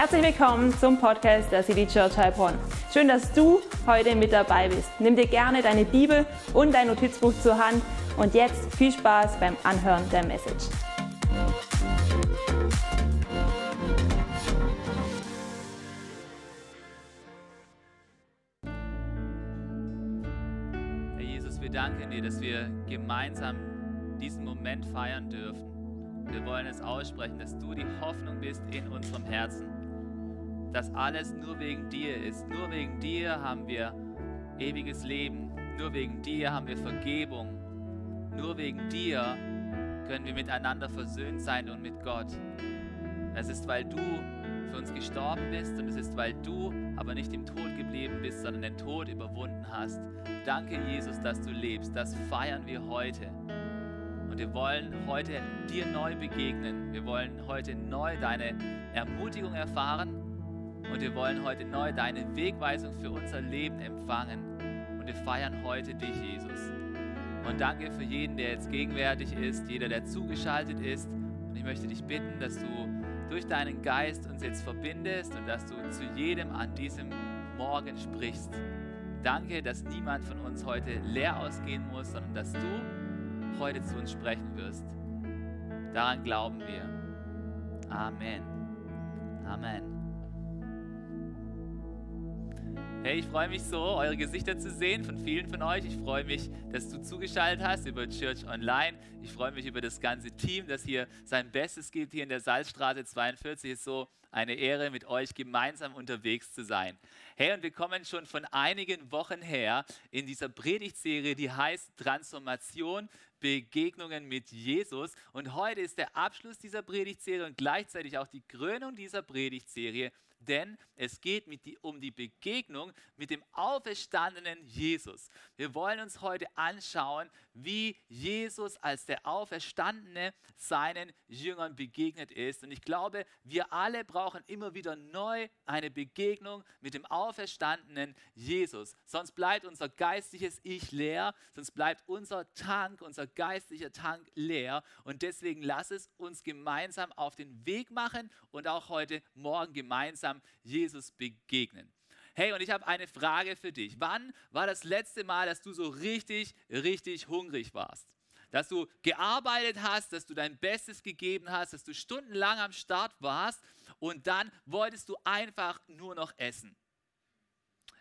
Herzlich willkommen zum Podcast der City Church Heilbronn. Schön, dass du heute mit dabei bist. Nimm dir gerne deine Bibel und dein Notizbuch zur Hand und jetzt viel Spaß beim Anhören der Message. Herr Jesus, wir danken dir, dass wir gemeinsam diesen Moment feiern dürfen. Wir wollen es aussprechen, dass du die Hoffnung bist in unserem Herzen. Dass alles nur wegen dir ist. Nur wegen dir haben wir ewiges Leben. Nur wegen dir haben wir Vergebung. Nur wegen dir können wir miteinander versöhnt sein und mit Gott. Es ist, weil du für uns gestorben bist und es ist, weil du aber nicht im Tod geblieben bist, sondern den Tod überwunden hast. Danke, Jesus, dass du lebst. Das feiern wir heute. Und wir wollen heute dir neu begegnen. Wir wollen heute neu deine Ermutigung erfahren. Und wir wollen heute neu deine Wegweisung für unser Leben empfangen. Und wir feiern heute dich, Jesus. Und danke für jeden, der jetzt gegenwärtig ist, jeder, der zugeschaltet ist. Und ich möchte dich bitten, dass du durch deinen Geist uns jetzt verbindest und dass du zu jedem an diesem Morgen sprichst. Danke, dass niemand von uns heute leer ausgehen muss, sondern dass du heute zu uns sprechen wirst. Daran glauben wir. Amen. Amen. Hey, ich freue mich so, eure Gesichter zu sehen von vielen von euch. Ich freue mich, dass du zugeschaltet hast über Church Online. Ich freue mich über das ganze Team, das hier sein Bestes gibt, hier in der Salzstraße 42. Es ist so eine Ehre, mit euch gemeinsam unterwegs zu sein. Hey, und wir kommen schon von einigen Wochen her in dieser Predigtserie, die heißt Transformation, Begegnungen mit Jesus. Und heute ist der Abschluss dieser Predigtserie und gleichzeitig auch die Krönung dieser Predigtserie denn es geht die, um die Begegnung mit dem auferstandenen Jesus. Wir wollen uns heute anschauen, wie Jesus als der Auferstandene seinen Jüngern begegnet ist. Und ich glaube, wir alle brauchen immer wieder neu eine Begegnung mit dem auferstandenen Jesus. Sonst bleibt unser geistliches Ich leer, sonst bleibt unser Tank, unser geistlicher Tank leer. Und deswegen lass es uns gemeinsam auf den Weg machen und auch heute Morgen gemeinsam Jesus begegnen. Hey, und ich habe eine Frage für dich. Wann war das letzte Mal, dass du so richtig, richtig hungrig warst? Dass du gearbeitet hast, dass du dein Bestes gegeben hast, dass du stundenlang am Start warst und dann wolltest du einfach nur noch essen.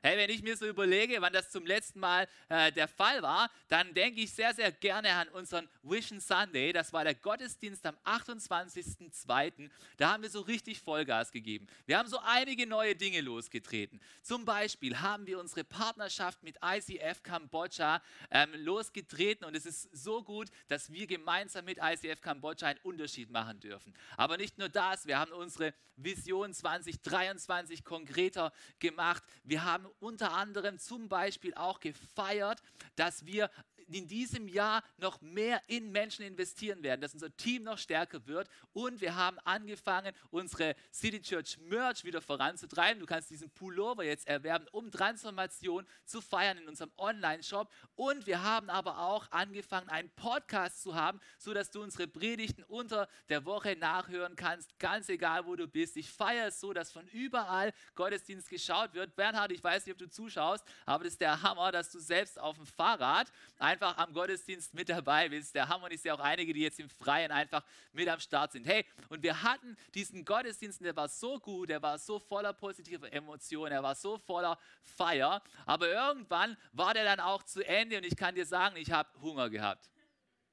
Hey, wenn ich mir so überlege, wann das zum letzten Mal äh, der Fall war, dann denke ich sehr, sehr gerne an unseren Vision Sunday. Das war der Gottesdienst am 28.02. Da haben wir so richtig Vollgas gegeben. Wir haben so einige neue Dinge losgetreten. Zum Beispiel haben wir unsere Partnerschaft mit ICF Kambodscha ähm, losgetreten und es ist so gut, dass wir gemeinsam mit ICF Kambodscha einen Unterschied machen dürfen. Aber nicht nur das, wir haben unsere Vision 2023 konkreter gemacht. Wir haben unter anderem zum Beispiel auch gefeiert, dass wir in diesem Jahr noch mehr in Menschen investieren werden, dass unser Team noch stärker wird. Und wir haben angefangen, unsere City Church Merch wieder voranzutreiben. Du kannst diesen Pullover jetzt erwerben, um Transformation zu feiern in unserem Online-Shop. Und wir haben aber auch angefangen, einen Podcast zu haben, sodass du unsere Predigten unter der Woche nachhören kannst, ganz egal, wo du bist. Ich feiere es so, dass von überall Gottesdienst geschaut wird. Bernhard, ich weiß nicht, ob du zuschaust, aber das ist der Hammer, dass du selbst auf dem Fahrrad ein einfach am Gottesdienst mit dabei bist. Der Hammer ist ja auch einige, die jetzt im Freien einfach mit am Start sind. Hey, und wir hatten diesen Gottesdienst, der war so gut, der war so voller positiver Emotionen, er war so voller Feier. Aber irgendwann war der dann auch zu Ende und ich kann dir sagen, ich habe Hunger gehabt.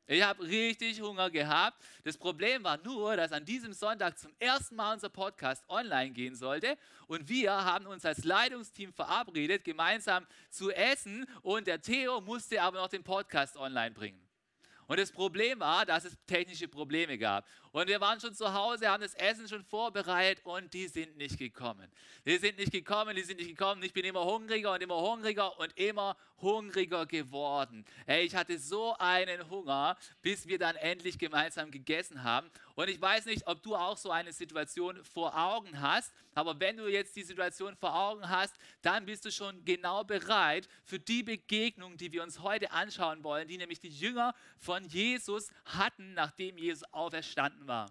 Ich habe richtig Hunger gehabt. Das Problem war nur, dass an diesem Sonntag zum ersten Mal unser Podcast online gehen sollte. Und wir haben uns als Leitungsteam verabredet, gemeinsam zu essen. Und der Theo musste aber noch den Podcast online bringen. Und das Problem war, dass es technische Probleme gab. Und wir waren schon zu Hause, haben das Essen schon vorbereitet und die sind nicht gekommen. Die sind nicht gekommen, die sind nicht gekommen. Ich bin immer hungriger und immer hungriger und immer hungriger geworden. Ey, ich hatte so einen Hunger, bis wir dann endlich gemeinsam gegessen haben. Und ich weiß nicht, ob du auch so eine Situation vor Augen hast, aber wenn du jetzt die Situation vor Augen hast, dann bist du schon genau bereit für die Begegnung, die wir uns heute anschauen wollen, die nämlich die Jünger von Jesus hatten, nachdem Jesus auferstanden war.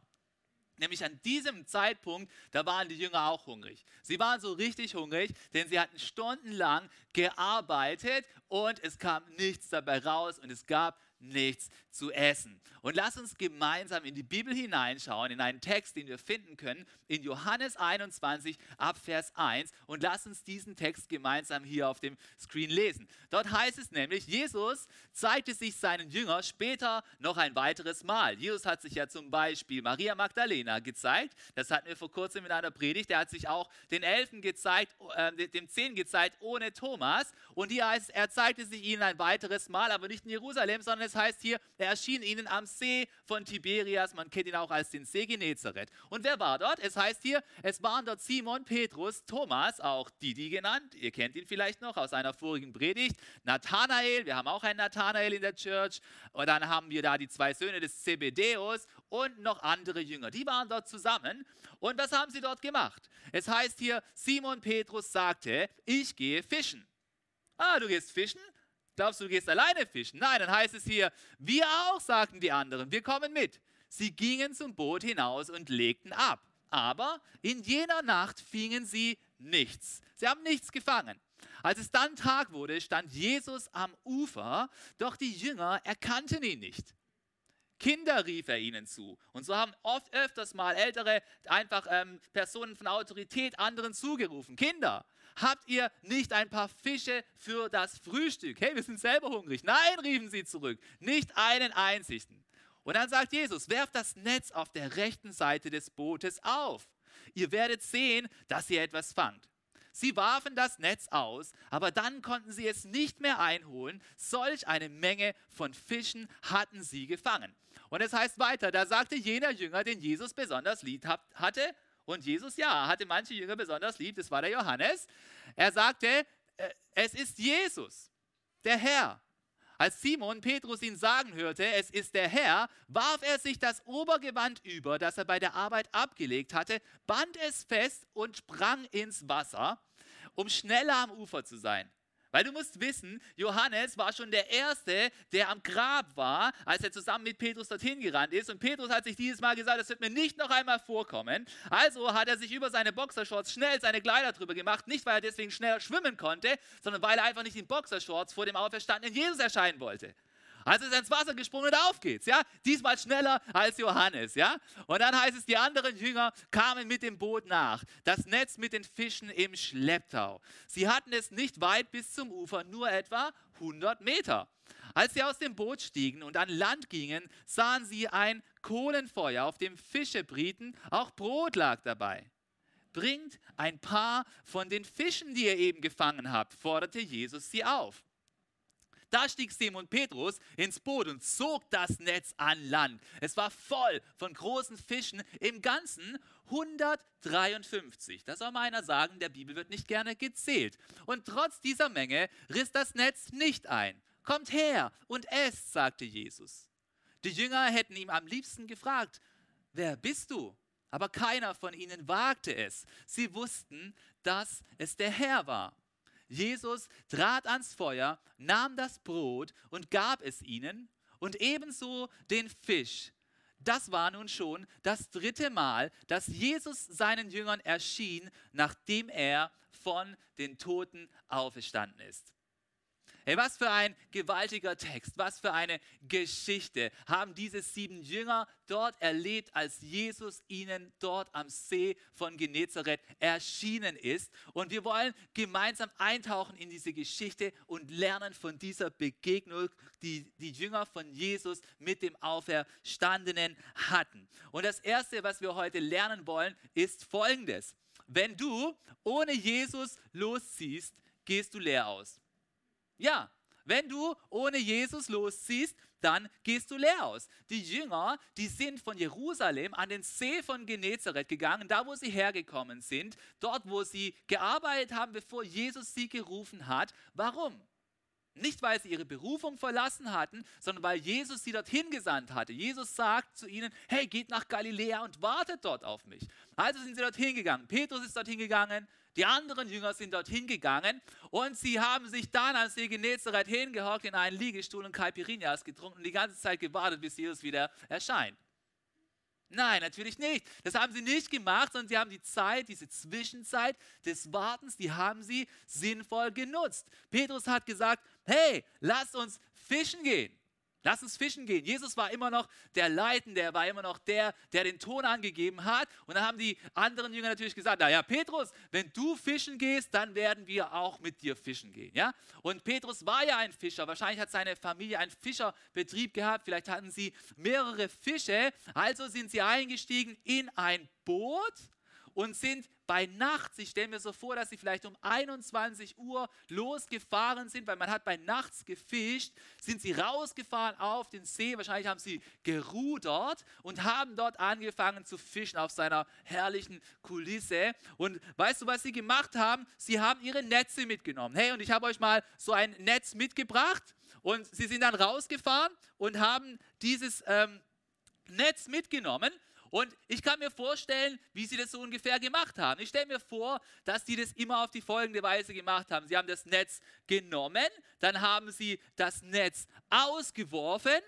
Nämlich an diesem Zeitpunkt, da waren die Jünger auch hungrig. Sie waren so richtig hungrig, denn sie hatten stundenlang gearbeitet und es kam nichts dabei raus und es gab nichts zu essen. Und lass uns gemeinsam in die Bibel hineinschauen, in einen Text, den wir finden können, in Johannes 21 ab Vers 1. Und lass uns diesen Text gemeinsam hier auf dem Screen lesen. Dort heißt es nämlich, Jesus zeigte sich seinen Jüngern später noch ein weiteres Mal. Jesus hat sich ja zum Beispiel Maria Magdalena gezeigt. Das hatten wir vor kurzem in einer Predigt. Er hat sich auch den Elfen gezeigt, äh, dem Zehn gezeigt ohne Thomas. Und hier heißt es, er zeigte sich ihnen ein weiteres Mal, aber nicht in Jerusalem, sondern es heißt hier, er erschien ihnen am See von Tiberias. Man kennt ihn auch als den See Genezareth. Und wer war dort? Es heißt hier, es waren dort Simon, Petrus, Thomas, auch Didi genannt. Ihr kennt ihn vielleicht noch aus einer vorigen Predigt. Nathanael, wir haben auch einen Nathanael in der Church. Und dann haben wir da die zwei Söhne des Zebedeus und noch andere Jünger. Die waren dort zusammen. Und was haben sie dort gemacht? Es heißt hier, Simon Petrus sagte, ich gehe fischen. Ah, du gehst fischen? Glaubst du, du gehst alleine fischen? Nein, dann heißt es hier, wir auch, sagten die anderen, wir kommen mit. Sie gingen zum Boot hinaus und legten ab. Aber in jener Nacht fingen sie nichts. Sie haben nichts gefangen. Als es dann Tag wurde, stand Jesus am Ufer, doch die Jünger erkannten ihn nicht. Kinder rief er ihnen zu. Und so haben oft öfters mal ältere, einfach ähm, Personen von Autorität anderen zugerufen. Kinder, habt ihr nicht ein paar Fische für das Frühstück? Hey, wir sind selber hungrig. Nein, riefen sie zurück, nicht einen einzigen. Und dann sagt Jesus, werft das Netz auf der rechten Seite des Bootes auf. Ihr werdet sehen, dass ihr etwas fangt. Sie warfen das Netz aus, aber dann konnten sie es nicht mehr einholen. Solch eine Menge von Fischen hatten sie gefangen. Und es heißt weiter, da sagte jener Jünger, den Jesus besonders lieb hatte, und Jesus, ja, hatte manche Jünger besonders lieb, das war der Johannes. Er sagte, äh, es ist Jesus, der Herr. Als Simon Petrus ihn sagen hörte, es ist der Herr, warf er sich das Obergewand über, das er bei der Arbeit abgelegt hatte, band es fest und sprang ins Wasser, um schneller am Ufer zu sein. Weil du musst wissen, Johannes war schon der Erste, der am Grab war, als er zusammen mit Petrus dorthin gerannt ist. Und Petrus hat sich dieses Mal gesagt, das wird mir nicht noch einmal vorkommen. Also hat er sich über seine Boxershorts schnell seine Kleider drüber gemacht. Nicht, weil er deswegen schneller schwimmen konnte, sondern weil er einfach nicht in Boxershorts vor dem auferstandenen Jesus erscheinen wollte. Also ist er ins Wasser gesprungen und auf geht's, ja? Diesmal schneller als Johannes, ja? Und dann heißt es, die anderen Jünger kamen mit dem Boot nach, das Netz mit den Fischen im Schlepptau. Sie hatten es nicht weit bis zum Ufer, nur etwa 100 Meter. Als sie aus dem Boot stiegen und an Land gingen, sahen sie ein Kohlenfeuer, auf dem Fische brieten, auch Brot lag dabei. Bringt ein paar von den Fischen, die ihr eben gefangen habt, forderte Jesus sie auf. Da stieg Simon Petrus ins Boot und zog das Netz an Land. Es war voll von großen Fischen, im Ganzen 153. Das soll mal einer sagen, der Bibel wird nicht gerne gezählt. Und trotz dieser Menge riss das Netz nicht ein. Kommt her und esst, sagte Jesus. Die Jünger hätten ihm am liebsten gefragt, wer bist du? Aber keiner von ihnen wagte es. Sie wussten, dass es der Herr war. Jesus trat ans Feuer, nahm das Brot und gab es ihnen und ebenso den Fisch. Das war nun schon das dritte Mal, dass Jesus seinen Jüngern erschien, nachdem er von den Toten auferstanden ist. Hey, was für ein gewaltiger Text, was für eine Geschichte haben diese sieben Jünger dort erlebt, als Jesus ihnen dort am See von Genezareth erschienen ist. Und wir wollen gemeinsam eintauchen in diese Geschichte und lernen von dieser Begegnung, die die Jünger von Jesus mit dem Auferstandenen hatten. Und das Erste, was wir heute lernen wollen, ist Folgendes. Wenn du ohne Jesus losziehst, gehst du leer aus. Ja, wenn du ohne Jesus losziehst, dann gehst du leer aus. Die Jünger, die sind von Jerusalem an den See von Genezareth gegangen, da wo sie hergekommen sind, dort wo sie gearbeitet haben, bevor Jesus sie gerufen hat. Warum? Nicht, weil sie ihre Berufung verlassen hatten, sondern weil Jesus sie dorthin gesandt hatte. Jesus sagt zu ihnen, hey, geht nach Galiläa und wartet dort auf mich. Also sind sie dorthin gegangen. Petrus ist dorthin gegangen, die anderen Jünger sind dorthin gegangen und sie haben sich dann an See Genezareth hingehockt in einen Liegestuhl und Caipirinhas getrunken und die ganze Zeit gewartet, bis Jesus wieder erscheint. Nein, natürlich nicht. Das haben sie nicht gemacht, sondern sie haben die Zeit, diese Zwischenzeit des Wartens, die haben sie sinnvoll genutzt. Petrus hat gesagt, hey, lasst uns fischen gehen. Lass uns fischen gehen. Jesus war immer noch der Leitende, er war immer noch der, der den Ton angegeben hat. Und dann haben die anderen Jünger natürlich gesagt, naja, Petrus, wenn du fischen gehst, dann werden wir auch mit dir fischen gehen. Ja? Und Petrus war ja ein Fischer. Wahrscheinlich hat seine Familie einen Fischerbetrieb gehabt. Vielleicht hatten sie mehrere Fische. Also sind sie eingestiegen in ein Boot und sind bei Nacht, ich stelle mir so vor, dass sie vielleicht um 21 Uhr losgefahren sind, weil man hat bei Nachts gefischt, sind sie rausgefahren auf den See, wahrscheinlich haben sie gerudert und haben dort angefangen zu fischen auf seiner herrlichen Kulisse. Und weißt du, was sie gemacht haben? Sie haben ihre Netze mitgenommen. Hey, und ich habe euch mal so ein Netz mitgebracht und sie sind dann rausgefahren und haben dieses ähm, Netz mitgenommen und ich kann mir vorstellen, wie sie das so ungefähr gemacht haben. Ich stelle mir vor, dass sie das immer auf die folgende Weise gemacht haben. Sie haben das Netz genommen, dann haben sie das Netz ausgeworfen.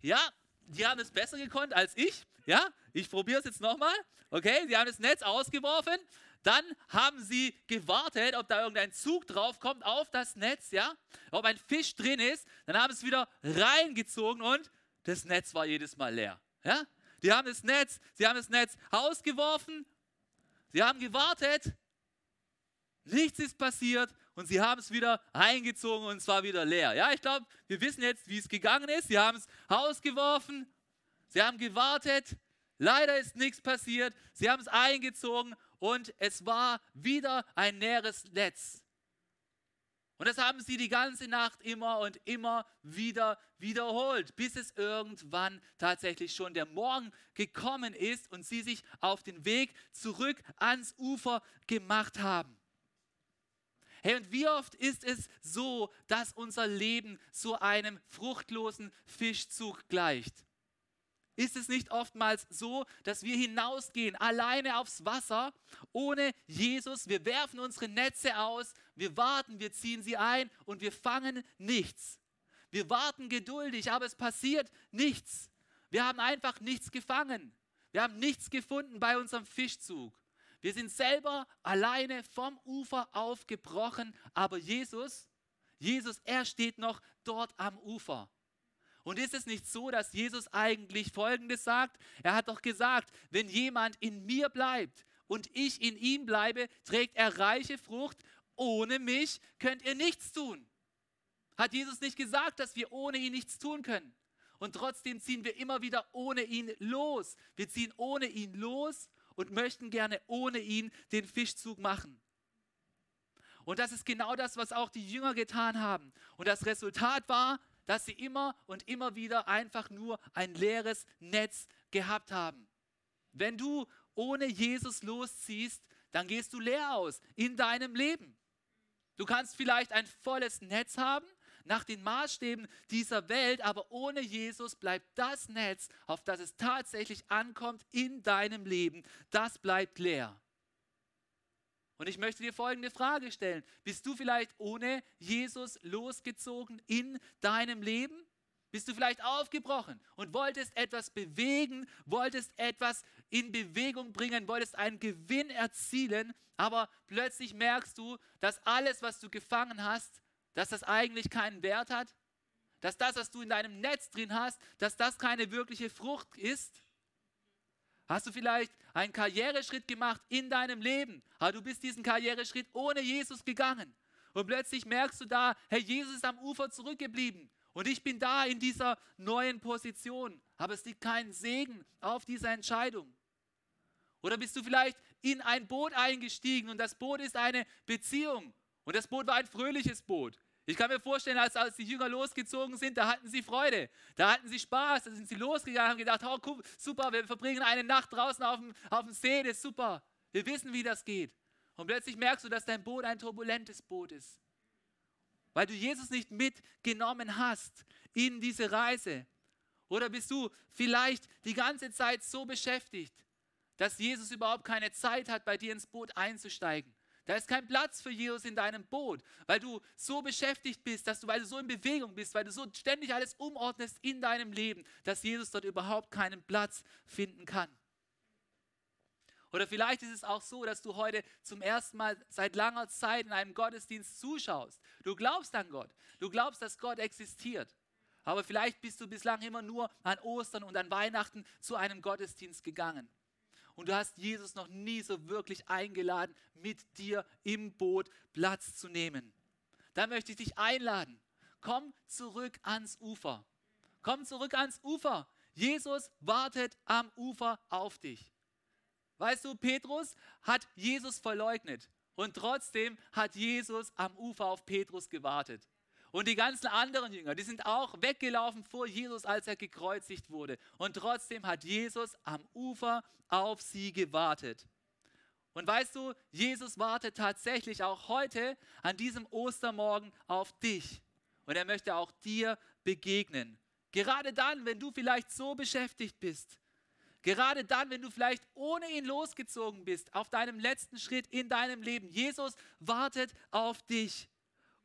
Ja, die haben es besser gekonnt als ich. Ja, ich probiere es jetzt nochmal. Okay, sie haben das Netz ausgeworfen. Dann haben sie gewartet, ob da irgendein Zug drauf kommt auf das Netz, ja, ob ein Fisch drin ist. Dann haben sie es wieder reingezogen und das Netz war jedes Mal leer. Ja, die haben das Netz, sie haben das Netz ausgeworfen, sie haben gewartet, nichts ist passiert und sie haben es wieder eingezogen und es war wieder leer. Ja, ich glaube, wir wissen jetzt, wie es gegangen ist. Sie haben es ausgeworfen, sie haben gewartet, leider ist nichts passiert, sie haben es eingezogen und es war wieder ein leeres Netz. Und das haben sie die ganze Nacht immer und immer wieder wiederholt, bis es irgendwann tatsächlich schon der Morgen gekommen ist und sie sich auf den Weg zurück ans Ufer gemacht haben. Hey, und wie oft ist es so, dass unser Leben so einem fruchtlosen Fischzug gleicht? Ist es nicht oftmals so, dass wir hinausgehen, alleine aufs Wasser, ohne Jesus? Wir werfen unsere Netze aus, wir warten, wir ziehen sie ein und wir fangen nichts. Wir warten geduldig, aber es passiert nichts. Wir haben einfach nichts gefangen. Wir haben nichts gefunden bei unserem Fischzug. Wir sind selber alleine vom Ufer aufgebrochen, aber Jesus, Jesus, er steht noch dort am Ufer. Und ist es nicht so, dass Jesus eigentlich Folgendes sagt? Er hat doch gesagt, wenn jemand in mir bleibt und ich in ihm bleibe, trägt er reiche Frucht. Ohne mich könnt ihr nichts tun. Hat Jesus nicht gesagt, dass wir ohne ihn nichts tun können? Und trotzdem ziehen wir immer wieder ohne ihn los. Wir ziehen ohne ihn los und möchten gerne ohne ihn den Fischzug machen. Und das ist genau das, was auch die Jünger getan haben. Und das Resultat war, dass sie immer und immer wieder einfach nur ein leeres Netz gehabt haben. Wenn du ohne Jesus losziehst, dann gehst du leer aus in deinem Leben. Du kannst vielleicht ein volles Netz haben nach den Maßstäben dieser Welt, aber ohne Jesus bleibt das Netz, auf das es tatsächlich ankommt in deinem Leben, das bleibt leer. Und ich möchte dir folgende Frage stellen. Bist du vielleicht ohne Jesus losgezogen in deinem Leben? Bist du vielleicht aufgebrochen und wolltest etwas bewegen, wolltest etwas in Bewegung bringen, wolltest einen Gewinn erzielen, aber plötzlich merkst du, dass alles, was du gefangen hast, dass das eigentlich keinen Wert hat? Dass das, was du in deinem Netz drin hast, dass das keine wirkliche Frucht ist? Hast du vielleicht einen Karriereschritt gemacht in deinem Leben, aber du bist diesen Karriereschritt ohne Jesus gegangen. Und plötzlich merkst du da, Herr Jesus ist am Ufer zurückgeblieben. Und ich bin da in dieser neuen Position. Aber es liegt kein Segen auf dieser Entscheidung. Oder bist du vielleicht in ein Boot eingestiegen und das Boot ist eine Beziehung. Und das Boot war ein fröhliches Boot. Ich kann mir vorstellen, als, als die Jünger losgezogen sind, da hatten sie Freude, da hatten sie Spaß, da sind sie losgegangen, haben gedacht, oh, cool, super, wir verbringen eine Nacht draußen auf dem, auf dem See, das ist super. Wir wissen, wie das geht. Und plötzlich merkst du, dass dein Boot ein turbulentes Boot ist, weil du Jesus nicht mitgenommen hast in diese Reise. Oder bist du vielleicht die ganze Zeit so beschäftigt, dass Jesus überhaupt keine Zeit hat, bei dir ins Boot einzusteigen? Da ist kein Platz für Jesus in deinem Boot, weil du so beschäftigt bist, dass du, weil du so in Bewegung bist, weil du so ständig alles umordnest in deinem Leben, dass Jesus dort überhaupt keinen Platz finden kann. Oder vielleicht ist es auch so, dass du heute zum ersten Mal seit langer Zeit in einem Gottesdienst zuschaust. Du glaubst an Gott. Du glaubst, dass Gott existiert. Aber vielleicht bist du bislang immer nur an Ostern und an Weihnachten zu einem Gottesdienst gegangen. Und du hast Jesus noch nie so wirklich eingeladen, mit dir im Boot Platz zu nehmen. Da möchte ich dich einladen. Komm zurück ans Ufer. Komm zurück ans Ufer. Jesus wartet am Ufer auf dich. Weißt du, Petrus hat Jesus verleugnet und trotzdem hat Jesus am Ufer auf Petrus gewartet. Und die ganzen anderen Jünger, die sind auch weggelaufen vor Jesus, als er gekreuzigt wurde. Und trotzdem hat Jesus am Ufer auf sie gewartet. Und weißt du, Jesus wartet tatsächlich auch heute an diesem Ostermorgen auf dich. Und er möchte auch dir begegnen. Gerade dann, wenn du vielleicht so beschäftigt bist, Gerade dann, wenn du vielleicht ohne ihn losgezogen bist, auf deinem letzten Schritt in deinem Leben. Jesus wartet auf dich.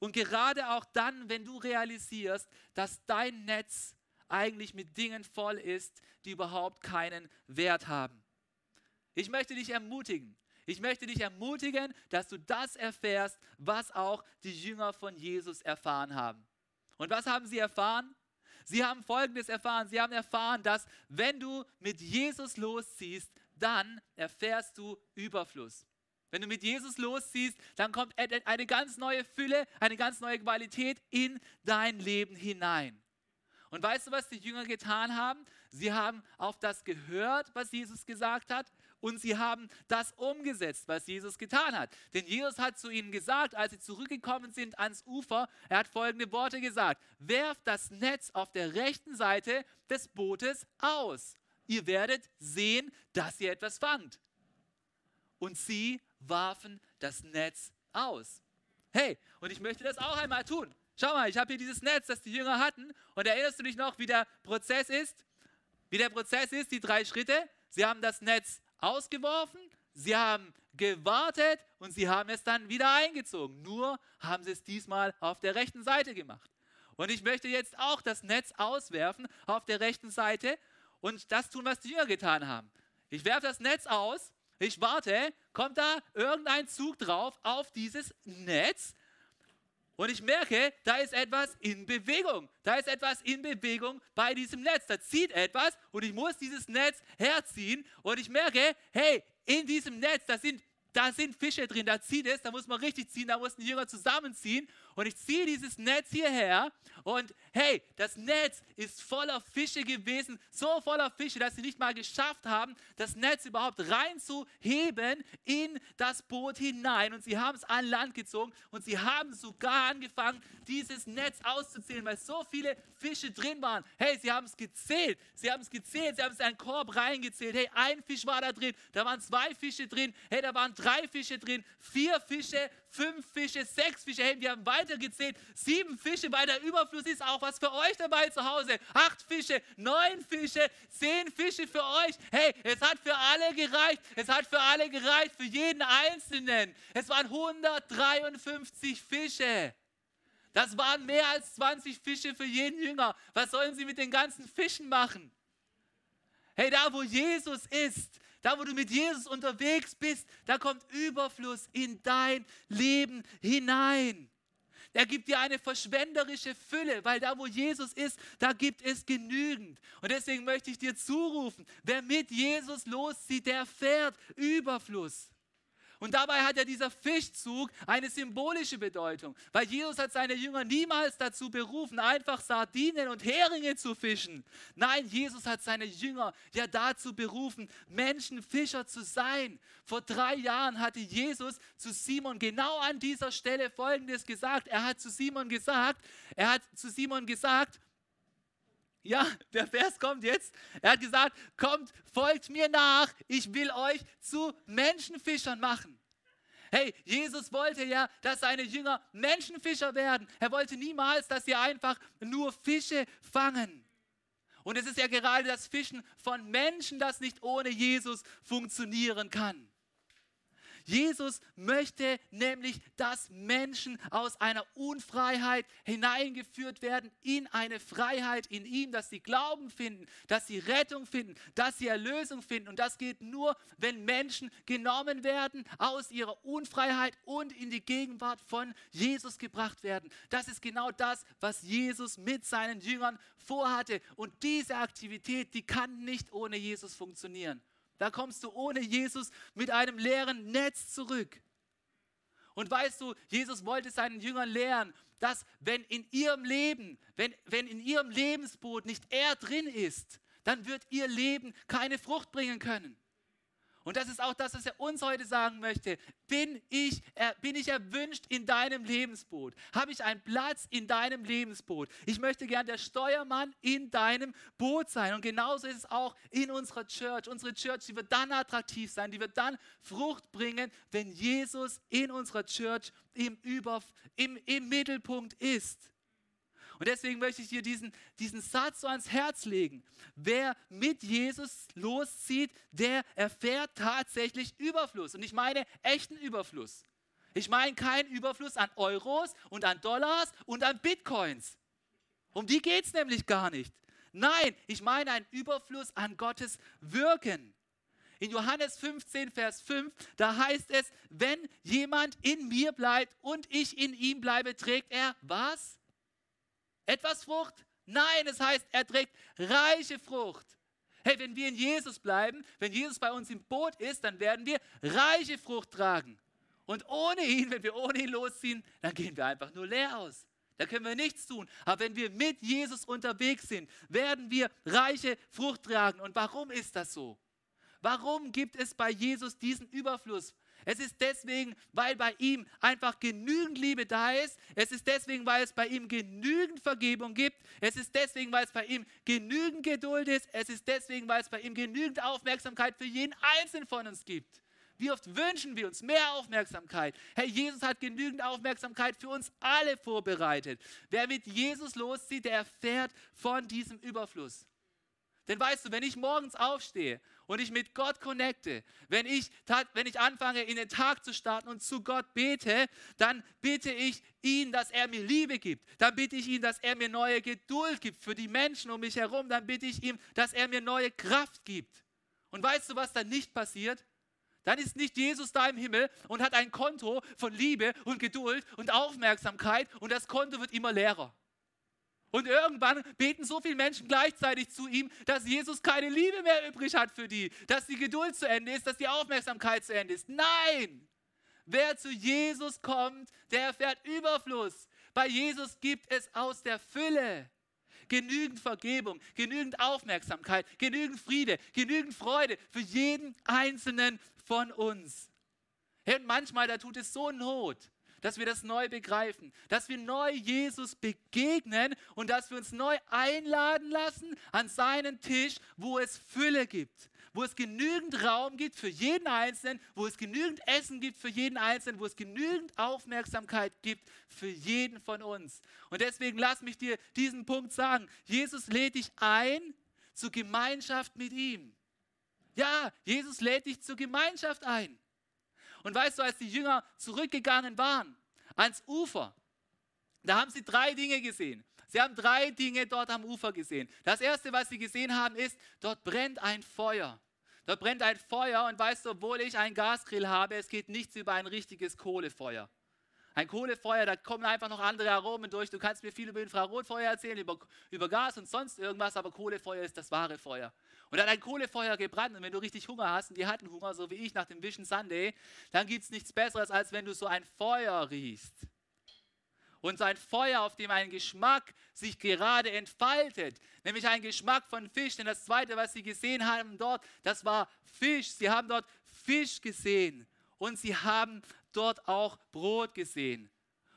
Und gerade auch dann, wenn du realisierst, dass dein Netz eigentlich mit Dingen voll ist, die überhaupt keinen Wert haben. Ich möchte dich ermutigen. Ich möchte dich ermutigen, dass du das erfährst, was auch die Jünger von Jesus erfahren haben. Und was haben sie erfahren? Sie haben Folgendes erfahren. Sie haben erfahren, dass wenn du mit Jesus losziehst, dann erfährst du Überfluss. Wenn du mit Jesus losziehst, dann kommt eine ganz neue Fülle, eine ganz neue Qualität in dein Leben hinein. Und weißt du, was die Jünger getan haben? Sie haben auf das gehört, was Jesus gesagt hat, und sie haben das umgesetzt, was Jesus getan hat. Denn Jesus hat zu ihnen gesagt, als sie zurückgekommen sind ans Ufer, er hat folgende Worte gesagt, werft das Netz auf der rechten Seite des Bootes aus. Ihr werdet sehen, dass ihr etwas fangt. Und sie warfen das Netz aus. Hey, und ich möchte das auch einmal tun. Schau mal, ich habe hier dieses Netz, das die Jünger hatten. Und erinnerst du dich noch, wie der Prozess ist? Wie der Prozess ist, die drei Schritte. Sie haben das Netz ausgeworfen, sie haben gewartet und sie haben es dann wieder eingezogen. Nur haben sie es diesmal auf der rechten Seite gemacht. Und ich möchte jetzt auch das Netz auswerfen auf der rechten Seite und das tun, was die Jünger getan haben. Ich werfe das Netz aus, ich warte, kommt da irgendein Zug drauf auf dieses Netz und ich merke, da ist etwas in Bewegung. Da ist etwas in Bewegung bei diesem Netz. Da zieht etwas und ich muss dieses Netz herziehen. Und ich merke, hey, in diesem Netz, da sind, da sind Fische drin, da zieht es, da muss man richtig ziehen, da muss ein Jünger zusammenziehen und ich ziehe dieses Netz hierher und hey, das Netz ist voller Fische gewesen, so voller Fische, dass sie nicht mal geschafft haben, das Netz überhaupt reinzuheben in das Boot hinein und sie haben es an Land gezogen und sie haben sogar angefangen, dieses Netz auszuzählen, weil so viele Fische drin waren. Hey, sie haben es gezählt, sie haben es gezählt, sie haben es in einen Korb reingezählt. Hey, ein Fisch war da drin, da waren zwei Fische drin, hey, da waren drei Fische drin, vier Fische, fünf Fische, sechs Fische, hey, die haben weitergezählt, sieben Fische, weil der Überfluss ist auch was für euch dabei zu Hause. Acht Fische, neun Fische, zehn Fische für euch. Hey, es hat für alle gereicht, es hat für alle gereicht, für jeden Einzelnen. Es waren 153 Fische. Das waren mehr als 20 Fische für jeden Jünger. Was sollen sie mit den ganzen Fischen machen? Hey, da wo Jesus ist, da wo du mit Jesus unterwegs bist, da kommt Überfluss in dein Leben hinein. Er gibt dir eine verschwenderische Fülle, weil da, wo Jesus ist, da gibt es genügend. Und deswegen möchte ich dir zurufen, wer mit Jesus loszieht, der fährt Überfluss. Und dabei hat ja dieser Fischzug eine symbolische Bedeutung, weil Jesus hat seine Jünger niemals dazu berufen, einfach Sardinen und Heringe zu fischen. Nein, Jesus hat seine Jünger ja dazu berufen, Menschenfischer zu sein. Vor drei Jahren hatte Jesus zu Simon genau an dieser Stelle Folgendes gesagt. Er hat zu Simon gesagt, er hat zu Simon gesagt, ja, der Vers kommt jetzt. Er hat gesagt, kommt, folgt mir nach, ich will euch zu Menschenfischern machen. Hey, Jesus wollte ja, dass seine Jünger Menschenfischer werden. Er wollte niemals, dass sie einfach nur Fische fangen. Und es ist ja gerade das Fischen von Menschen, das nicht ohne Jesus funktionieren kann. Jesus möchte nämlich, dass Menschen aus einer Unfreiheit hineingeführt werden in eine Freiheit in ihm, dass sie Glauben finden, dass sie Rettung finden, dass sie Erlösung finden. Und das geht nur, wenn Menschen genommen werden aus ihrer Unfreiheit und in die Gegenwart von Jesus gebracht werden. Das ist genau das, was Jesus mit seinen Jüngern vorhatte. Und diese Aktivität, die kann nicht ohne Jesus funktionieren. Da kommst du ohne Jesus mit einem leeren Netz zurück. Und weißt du, Jesus wollte seinen Jüngern lehren, dass wenn in ihrem Leben, wenn, wenn in ihrem Lebensboot nicht er drin ist, dann wird ihr Leben keine Frucht bringen können. Und das ist auch das, was er uns heute sagen möchte. Bin ich, bin ich erwünscht in deinem Lebensboot? Habe ich einen Platz in deinem Lebensboot? Ich möchte gern der Steuermann in deinem Boot sein. Und genauso ist es auch in unserer Church. Unsere Church, die wird dann attraktiv sein, die wird dann Frucht bringen, wenn Jesus in unserer Church im, Über, im, im Mittelpunkt ist. Und deswegen möchte ich dir diesen, diesen Satz so ans Herz legen. Wer mit Jesus loszieht, der erfährt tatsächlich Überfluss. Und ich meine echten Überfluss. Ich meine keinen Überfluss an Euros und an Dollars und an Bitcoins. Um die geht es nämlich gar nicht. Nein, ich meine einen Überfluss an Gottes Wirken. In Johannes 15, Vers 5, da heißt es, wenn jemand in mir bleibt und ich in ihm bleibe, trägt er was? Etwas Frucht? Nein, es heißt, er trägt reiche Frucht. Hey, wenn wir in Jesus bleiben, wenn Jesus bei uns im Boot ist, dann werden wir reiche Frucht tragen. Und ohne ihn, wenn wir ohne ihn losziehen, dann gehen wir einfach nur leer aus. Da können wir nichts tun. Aber wenn wir mit Jesus unterwegs sind, werden wir reiche Frucht tragen. Und warum ist das so? Warum gibt es bei Jesus diesen Überfluss? Es ist deswegen, weil bei ihm einfach genügend Liebe da ist. Es ist deswegen, weil es bei ihm genügend Vergebung gibt. Es ist deswegen, weil es bei ihm genügend Geduld ist. Es ist deswegen, weil es bei ihm genügend Aufmerksamkeit für jeden Einzelnen von uns gibt. Wie oft wünschen wir uns mehr Aufmerksamkeit? Herr Jesus hat genügend Aufmerksamkeit für uns alle vorbereitet. Wer mit Jesus loszieht, der erfährt von diesem Überfluss. Denn weißt du, wenn ich morgens aufstehe und ich mit Gott connecte, wenn ich, wenn ich anfange, in den Tag zu starten und zu Gott bete, dann bitte ich ihn, dass er mir Liebe gibt. Dann bitte ich ihn, dass er mir neue Geduld gibt für die Menschen um mich herum. Dann bitte ich ihm, dass er mir neue Kraft gibt. Und weißt du, was dann nicht passiert? Dann ist nicht Jesus da im Himmel und hat ein Konto von Liebe und Geduld und Aufmerksamkeit und das Konto wird immer leerer. Und irgendwann beten so viele Menschen gleichzeitig zu ihm, dass Jesus keine Liebe mehr übrig hat für die, dass die Geduld zu Ende ist, dass die Aufmerksamkeit zu Ende ist. Nein! Wer zu Jesus kommt, der erfährt Überfluss. Bei Jesus gibt es aus der Fülle genügend Vergebung, genügend Aufmerksamkeit, genügend Friede, genügend Freude für jeden einzelnen von uns. Und manchmal, da tut es so Not, dass wir das neu begreifen, dass wir neu Jesus begegnen und dass wir uns neu einladen lassen an seinen Tisch, wo es Fülle gibt, wo es genügend Raum gibt für jeden Einzelnen, wo es genügend Essen gibt für jeden Einzelnen, wo es genügend Aufmerksamkeit gibt für jeden von uns. Und deswegen lass mich dir diesen Punkt sagen. Jesus lädt dich ein zur Gemeinschaft mit ihm. Ja, Jesus lädt dich zur Gemeinschaft ein. Und weißt du, als die Jünger zurückgegangen waren ans Ufer, da haben sie drei Dinge gesehen. Sie haben drei Dinge dort am Ufer gesehen. Das erste, was sie gesehen haben, ist, dort brennt ein Feuer. Dort brennt ein Feuer und weißt du, obwohl ich einen Gasgrill habe, es geht nichts über ein richtiges Kohlefeuer. Ein Kohlefeuer, da kommen einfach noch andere Aromen durch. Du kannst mir viel über Infrarotfeuer erzählen, über, über Gas und sonst irgendwas, aber Kohlefeuer ist das wahre Feuer. Und dann ein Kohlefeuer gebrannt und wenn du richtig Hunger hast, und die hatten Hunger, so wie ich nach dem Vision Sunday, dann gibt es nichts Besseres, als wenn du so ein Feuer riechst. Und so ein Feuer, auf dem ein Geschmack sich gerade entfaltet, nämlich ein Geschmack von Fisch. Denn das Zweite, was sie gesehen haben dort, das war Fisch. Sie haben dort Fisch gesehen und sie haben dort auch Brot gesehen.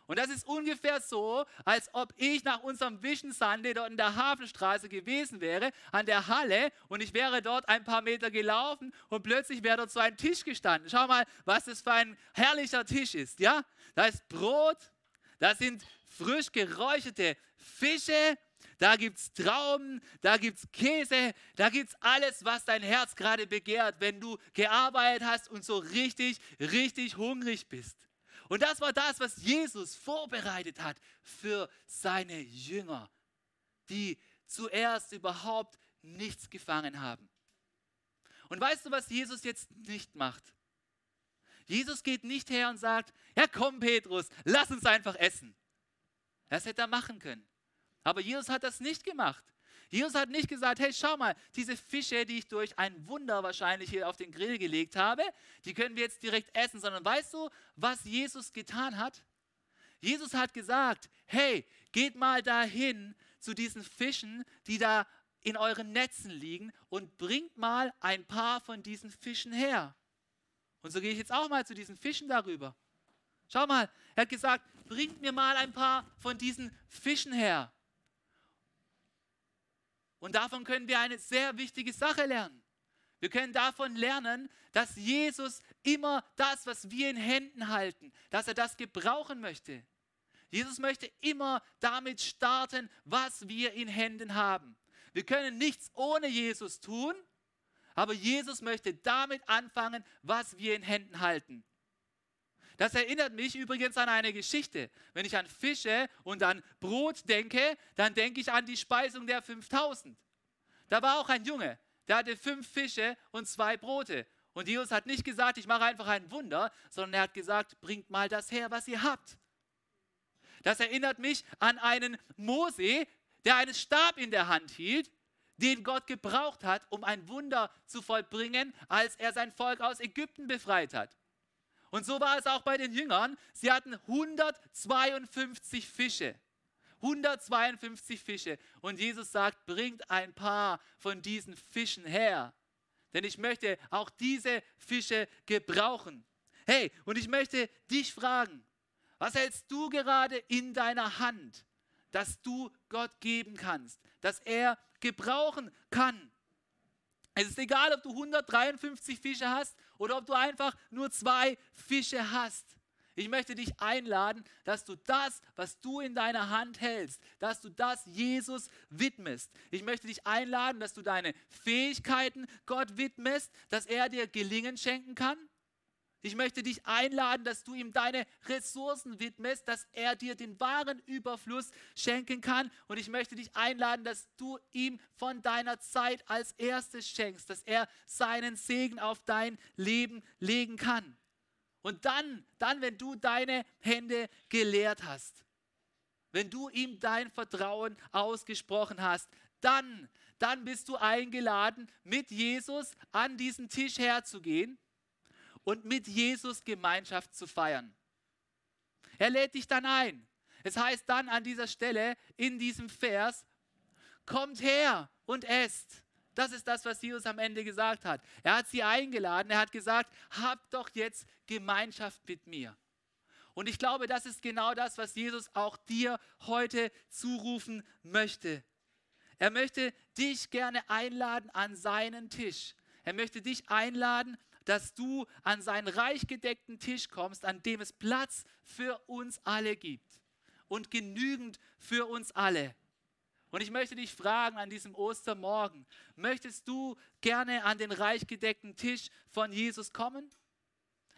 Und das ist ungefähr so, als ob ich nach unserem Vision Sunday dort in der Hafenstraße gewesen wäre, an der Halle, und ich wäre dort ein paar Meter gelaufen und plötzlich wäre dort so ein Tisch gestanden. Schau mal, was das für ein herrlicher Tisch ist, ja? Da ist Brot, da sind frisch geräucherte Fische, da gibt es Trauben, da gibt es Käse, da gibt es alles, was dein Herz gerade begehrt, wenn du gearbeitet hast und so richtig, richtig hungrig bist. Und das war das, was Jesus vorbereitet hat für seine Jünger, die zuerst überhaupt nichts gefangen haben. Und weißt du, was Jesus jetzt nicht macht? Jesus geht nicht her und sagt, ja komm Petrus, lass uns einfach essen. Das hätte er machen können. Aber Jesus hat das nicht gemacht. Jesus hat nicht gesagt, hey, schau mal, diese Fische, die ich durch ein Wunder wahrscheinlich hier auf den Grill gelegt habe, die können wir jetzt direkt essen, sondern weißt du, was Jesus getan hat? Jesus hat gesagt, hey, geht mal dahin zu diesen Fischen, die da in euren Netzen liegen und bringt mal ein paar von diesen Fischen her. Und so gehe ich jetzt auch mal zu diesen Fischen darüber. Schau mal, er hat gesagt, bringt mir mal ein paar von diesen Fischen her. Und davon können wir eine sehr wichtige Sache lernen. Wir können davon lernen, dass Jesus immer das, was wir in Händen halten, dass er das gebrauchen möchte. Jesus möchte immer damit starten, was wir in Händen haben. Wir können nichts ohne Jesus tun, aber Jesus möchte damit anfangen, was wir in Händen halten. Das erinnert mich übrigens an eine Geschichte. Wenn ich an Fische und an Brot denke, dann denke ich an die Speisung der 5000. Da war auch ein Junge, der hatte fünf Fische und zwei Brote. Und Jesus hat nicht gesagt, ich mache einfach ein Wunder, sondern er hat gesagt, bringt mal das her, was ihr habt. Das erinnert mich an einen Mose, der einen Stab in der Hand hielt, den Gott gebraucht hat, um ein Wunder zu vollbringen, als er sein Volk aus Ägypten befreit hat. Und so war es auch bei den Jüngern. Sie hatten 152 Fische. 152 Fische. Und Jesus sagt, bringt ein paar von diesen Fischen her. Denn ich möchte auch diese Fische gebrauchen. Hey, und ich möchte dich fragen, was hältst du gerade in deiner Hand, dass du Gott geben kannst, dass er gebrauchen kann? Es ist egal, ob du 153 Fische hast oder ob du einfach nur zwei Fische hast. Ich möchte dich einladen, dass du das, was du in deiner Hand hältst, dass du das Jesus widmest. Ich möchte dich einladen, dass du deine Fähigkeiten Gott widmest, dass er dir Gelingen schenken kann. Ich möchte dich einladen, dass du ihm deine Ressourcen widmest, dass er dir den wahren Überfluss schenken kann. Und ich möchte dich einladen, dass du ihm von deiner Zeit als erstes schenkst, dass er seinen Segen auf dein Leben legen kann. Und dann, dann, wenn du deine Hände geleert hast, wenn du ihm dein Vertrauen ausgesprochen hast, dann, dann bist du eingeladen, mit Jesus an diesen Tisch herzugehen und mit Jesus Gemeinschaft zu feiern. Er lädt dich dann ein. Es heißt dann an dieser Stelle in diesem Vers, kommt her und esst. Das ist das, was Jesus am Ende gesagt hat. Er hat sie eingeladen, er hat gesagt, habt doch jetzt Gemeinschaft mit mir. Und ich glaube, das ist genau das, was Jesus auch dir heute zurufen möchte. Er möchte dich gerne einladen an seinen Tisch. Er möchte dich einladen dass du an seinen reich gedeckten Tisch kommst, an dem es Platz für uns alle gibt und genügend für uns alle. Und ich möchte dich fragen an diesem Ostermorgen, möchtest du gerne an den reich gedeckten Tisch von Jesus kommen?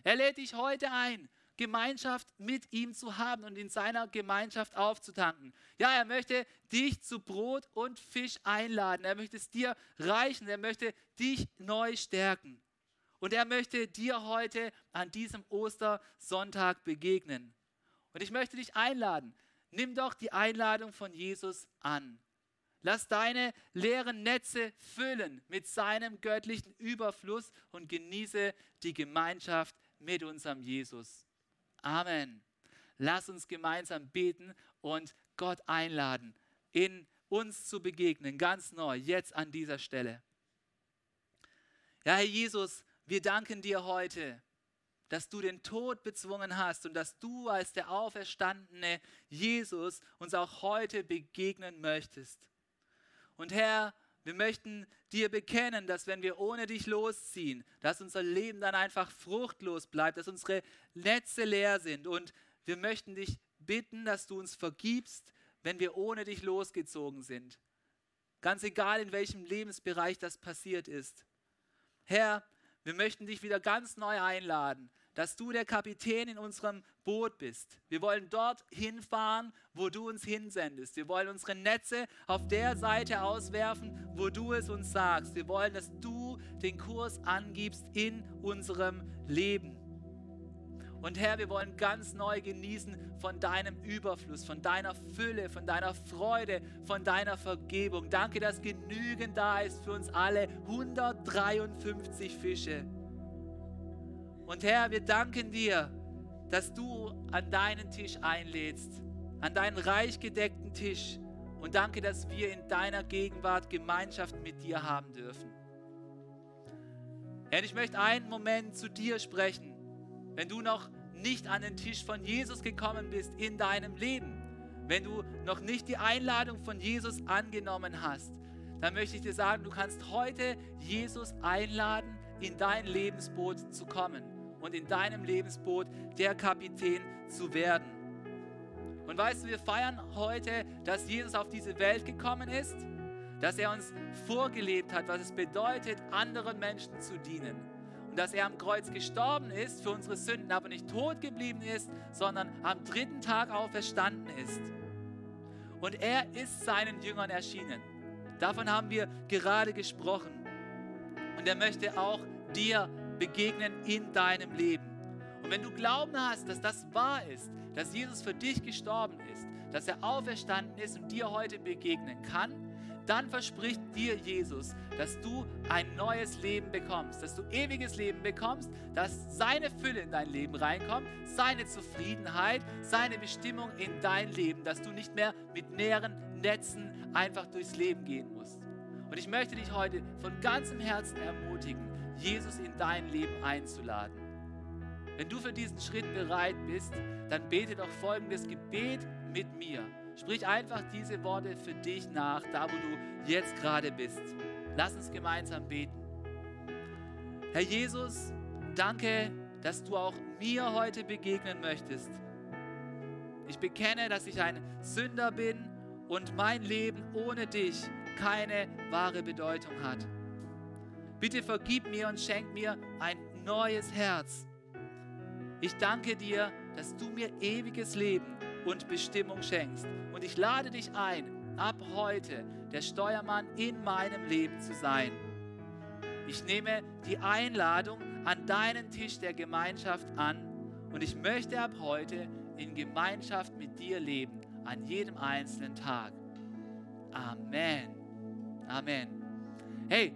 Er lädt dich heute ein, Gemeinschaft mit ihm zu haben und in seiner Gemeinschaft aufzutanken. Ja, er möchte dich zu Brot und Fisch einladen. Er möchte es dir reichen. Er möchte dich neu stärken. Und er möchte dir heute an diesem Ostersonntag begegnen. Und ich möchte dich einladen, nimm doch die Einladung von Jesus an. Lass deine leeren Netze füllen mit seinem göttlichen Überfluss und genieße die Gemeinschaft mit unserem Jesus. Amen. Lass uns gemeinsam beten und Gott einladen, in uns zu begegnen, ganz neu, jetzt an dieser Stelle. Ja, Herr Jesus, wir danken dir heute, dass du den Tod bezwungen hast und dass du als der auferstandene Jesus uns auch heute begegnen möchtest. Und Herr, wir möchten dir bekennen, dass wenn wir ohne dich losziehen, dass unser Leben dann einfach fruchtlos bleibt, dass unsere Netze leer sind. Und wir möchten dich bitten, dass du uns vergibst, wenn wir ohne dich losgezogen sind. Ganz egal, in welchem Lebensbereich das passiert ist. Herr, wir möchten dich wieder ganz neu einladen, dass du der Kapitän in unserem Boot bist. Wir wollen dort hinfahren, wo du uns hinsendest. Wir wollen unsere Netze auf der Seite auswerfen, wo du es uns sagst. Wir wollen, dass du den Kurs angibst in unserem Leben. Und Herr, wir wollen ganz neu genießen von deinem Überfluss, von deiner Fülle, von deiner Freude, von deiner Vergebung. Danke, dass genügend da ist für uns alle. 153 Fische. Und Herr, wir danken dir, dass du an deinen Tisch einlädst, an deinen reich gedeckten Tisch. Und danke, dass wir in deiner Gegenwart Gemeinschaft mit dir haben dürfen. Herr, ich möchte einen Moment zu dir sprechen, wenn du noch nicht an den Tisch von Jesus gekommen bist in deinem Leben, wenn du noch nicht die Einladung von Jesus angenommen hast, dann möchte ich dir sagen, du kannst heute Jesus einladen, in dein Lebensboot zu kommen und in deinem Lebensboot der Kapitän zu werden. Und weißt du, wir feiern heute, dass Jesus auf diese Welt gekommen ist, dass er uns vorgelebt hat, was es bedeutet, anderen Menschen zu dienen. Dass er am Kreuz gestorben ist für unsere Sünden, aber nicht tot geblieben ist, sondern am dritten Tag auferstanden ist. Und er ist seinen Jüngern erschienen. Davon haben wir gerade gesprochen. Und er möchte auch dir begegnen in deinem Leben. Und wenn du Glauben hast, dass das wahr ist, dass Jesus für dich gestorben ist, dass er auferstanden ist und dir heute begegnen kann, dann verspricht dir Jesus, dass du ein neues Leben bekommst, dass du ewiges Leben bekommst, dass seine Fülle in dein Leben reinkommt, seine Zufriedenheit, seine Bestimmung in dein Leben, dass du nicht mehr mit näheren Netzen einfach durchs Leben gehen musst. Und ich möchte dich heute von ganzem Herzen ermutigen, Jesus in dein Leben einzuladen. Wenn du für diesen Schritt bereit bist, dann bete doch folgendes Gebet mit mir. Sprich einfach diese Worte für dich nach, da wo du jetzt gerade bist. Lass uns gemeinsam beten. Herr Jesus, danke, dass du auch mir heute begegnen möchtest. Ich bekenne, dass ich ein Sünder bin und mein Leben ohne dich keine wahre Bedeutung hat. Bitte vergib mir und schenk mir ein neues Herz. Ich danke dir, dass du mir ewiges Leben und Bestimmung schenkst. Und ich lade dich ein, ab heute der Steuermann in meinem Leben zu sein. Ich nehme die Einladung an deinen Tisch der Gemeinschaft an und ich möchte ab heute in Gemeinschaft mit dir leben, an jedem einzelnen Tag. Amen. Amen. Hey,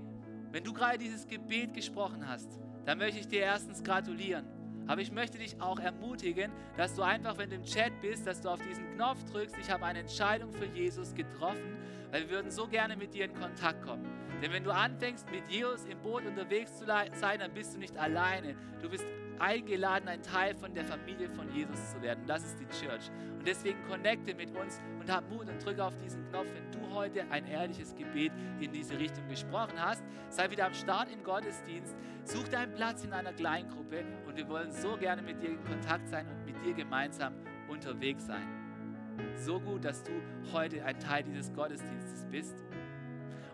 wenn du gerade dieses Gebet gesprochen hast, dann möchte ich dir erstens gratulieren. Aber ich möchte dich auch ermutigen, dass du einfach, wenn du im Chat bist, dass du auf diesen Knopf drückst, ich habe eine Entscheidung für Jesus getroffen, weil wir würden so gerne mit dir in Kontakt kommen. Denn wenn du anfängst, mit Jesus im Boot unterwegs zu sein, dann bist du nicht alleine. Du bist eingeladen, ein Teil von der Familie von Jesus zu werden. Das ist die Church. Und deswegen connecte mit uns und hab Mut und drücke auf diesen Knopf, wenn du heute ein ehrliches Gebet in diese Richtung gesprochen hast. Sei wieder am Start im Gottesdienst. Such deinen Platz in einer Kleingruppe und wir wollen so gerne mit dir in Kontakt sein und mit dir gemeinsam unterwegs sein. So gut, dass du heute ein Teil dieses Gottesdienstes bist.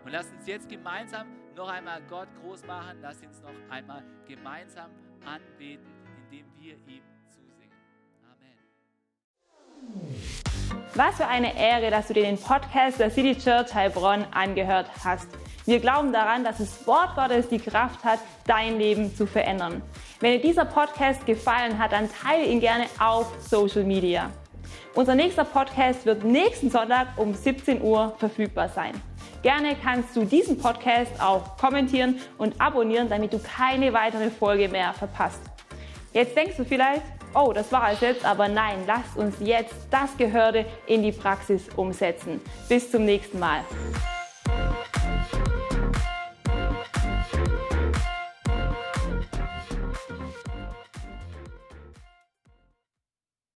Und lass uns jetzt gemeinsam noch einmal Gott groß machen. Lass uns noch einmal gemeinsam anbeten, indem wir ihm zusingen. Amen. Was für eine Ehre, dass du dir den Podcast der City Church Heilbronn angehört hast. Wir glauben daran, dass das Wort Gottes die Kraft hat, dein Leben zu verändern. Wenn dir dieser Podcast gefallen hat, dann teile ihn gerne auf Social Media. Unser nächster Podcast wird nächsten Sonntag um 17 Uhr verfügbar sein. Gerne kannst du diesen Podcast auch kommentieren und abonnieren, damit du keine weitere Folge mehr verpasst. Jetzt denkst du vielleicht, oh, das war es jetzt, aber nein, lasst uns jetzt das Gehörte in die Praxis umsetzen. Bis zum nächsten Mal.